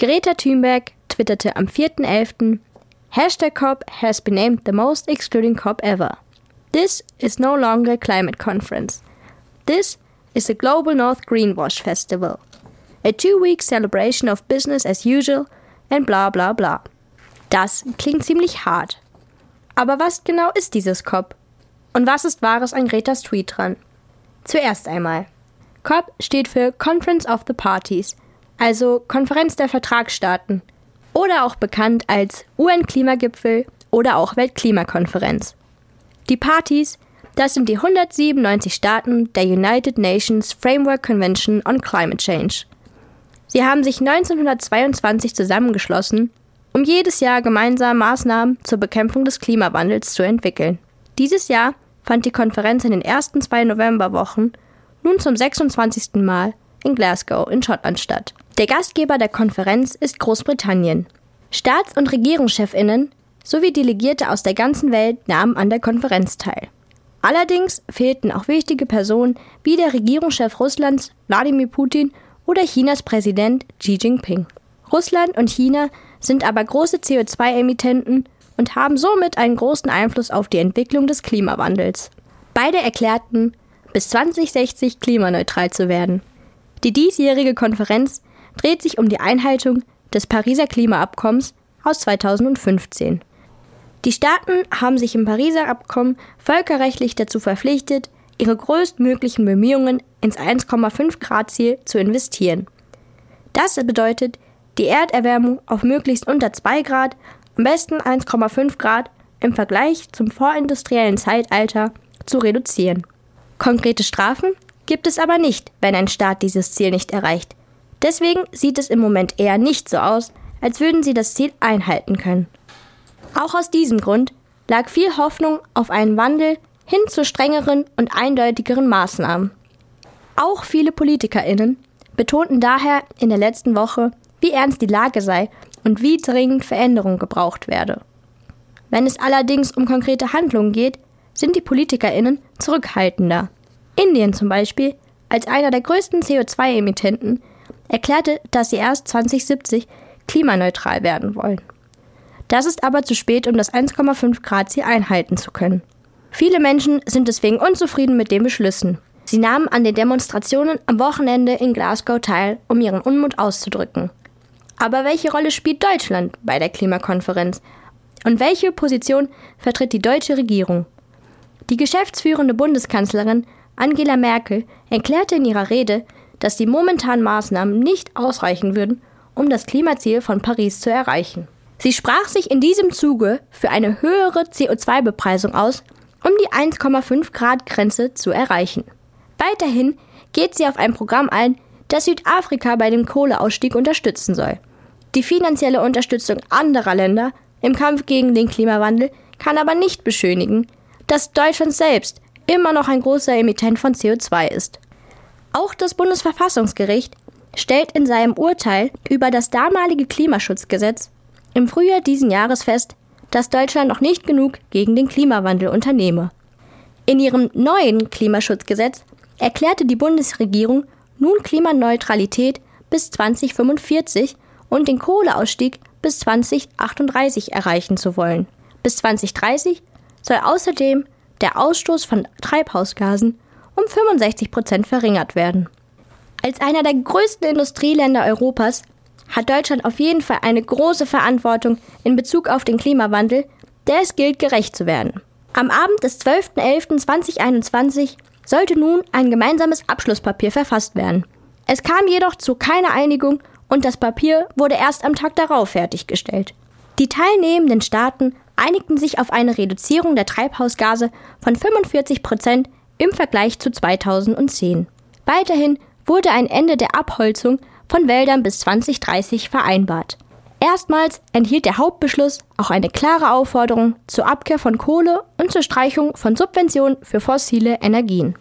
Greta Thunberg twitterte am 4.11. Hashtag COP has been named the most excluding COP ever. This is no longer a climate conference. This is the Global North Greenwash Festival. A two-week celebration of business as usual and bla bla bla. Das klingt ziemlich hart. Aber was genau ist dieses COP? Und was ist Wahres an Gretas Tweet dran? Zuerst einmal. COP steht für Conference of the Parties, also Konferenz der Vertragsstaaten oder auch bekannt als UN-Klimagipfel oder auch Weltklimakonferenz. Die Parties, das sind die 197 Staaten der United Nations Framework Convention on Climate Change. Sie haben sich 1922 zusammengeschlossen, um jedes Jahr gemeinsam Maßnahmen zur Bekämpfung des Klimawandels zu entwickeln. Dieses Jahr fand die Konferenz in den ersten zwei Novemberwochen nun zum 26. Mal in Glasgow in Schottland statt. Der Gastgeber der Konferenz ist Großbritannien. Staats- und Regierungschefinnen sowie Delegierte aus der ganzen Welt nahmen an der Konferenz teil. Allerdings fehlten auch wichtige Personen wie der Regierungschef Russlands Wladimir Putin oder Chinas Präsident Xi Jinping. Russland und China sind aber große CO2-Emittenten und haben somit einen großen Einfluss auf die Entwicklung des Klimawandels. Beide erklärten, bis 2060 klimaneutral zu werden. Die diesjährige Konferenz dreht sich um die Einhaltung des Pariser Klimaabkommens aus 2015. Die Staaten haben sich im Pariser Abkommen völkerrechtlich dazu verpflichtet, ihre größtmöglichen Bemühungen ins 1,5 Grad Ziel zu investieren. Das bedeutet, die Erderwärmung auf möglichst unter 2 Grad, am besten 1,5 Grad im Vergleich zum vorindustriellen Zeitalter zu reduzieren. Konkrete Strafen gibt es aber nicht, wenn ein Staat dieses Ziel nicht erreicht. Deswegen sieht es im Moment eher nicht so aus, als würden sie das Ziel einhalten können. Auch aus diesem Grund lag viel Hoffnung auf einen Wandel hin zu strengeren und eindeutigeren Maßnahmen. Auch viele Politikerinnen betonten daher in der letzten Woche, wie ernst die Lage sei und wie dringend Veränderung gebraucht werde. Wenn es allerdings um konkrete Handlungen geht, sind die Politikerinnen zurückhaltender. Indien zum Beispiel, als einer der größten CO2-Emittenten, erklärte, dass sie erst 2070 klimaneutral werden wollen. Das ist aber zu spät, um das 1,5 Grad Ziel einhalten zu können. Viele Menschen sind deswegen unzufrieden mit den Beschlüssen. Sie nahmen an den Demonstrationen am Wochenende in Glasgow teil, um ihren Unmut auszudrücken. Aber welche Rolle spielt Deutschland bei der Klimakonferenz? Und welche Position vertritt die deutsche Regierung? Die geschäftsführende Bundeskanzlerin Angela Merkel erklärte in ihrer Rede, dass die momentanen Maßnahmen nicht ausreichen würden, um das Klimaziel von Paris zu erreichen. Sie sprach sich in diesem Zuge für eine höhere CO2-Bepreisung aus, um die 1,5 Grad Grenze zu erreichen. Weiterhin geht sie auf ein Programm ein, das Südafrika bei dem Kohleausstieg unterstützen soll. Die finanzielle Unterstützung anderer Länder im Kampf gegen den Klimawandel kann aber nicht beschönigen, dass Deutschland selbst immer noch ein großer Emittent von CO2 ist. Auch das Bundesverfassungsgericht stellt in seinem Urteil über das damalige Klimaschutzgesetz im Frühjahr diesen Jahres fest, dass Deutschland noch nicht genug gegen den Klimawandel unternehme. In ihrem neuen Klimaschutzgesetz erklärte die Bundesregierung nun Klimaneutralität bis 2045 und den Kohleausstieg bis 2038 erreichen zu wollen. Bis 2030 soll außerdem der Ausstoß von Treibhausgasen um 65 Prozent verringert werden. Als einer der größten Industrieländer Europas hat Deutschland auf jeden Fall eine große Verantwortung in Bezug auf den Klimawandel, der es gilt, gerecht zu werden. Am Abend des 12.11.2021 sollte nun ein gemeinsames Abschlusspapier verfasst werden. Es kam jedoch zu keiner Einigung und das Papier wurde erst am Tag darauf fertiggestellt. Die teilnehmenden Staaten einigten sich auf eine Reduzierung der Treibhausgase von 45 Prozent im Vergleich zu 2010. Weiterhin wurde ein Ende der Abholzung von Wäldern bis 2030 vereinbart. Erstmals enthielt der Hauptbeschluss auch eine klare Aufforderung zur Abkehr von Kohle und zur Streichung von Subventionen für fossile Energien.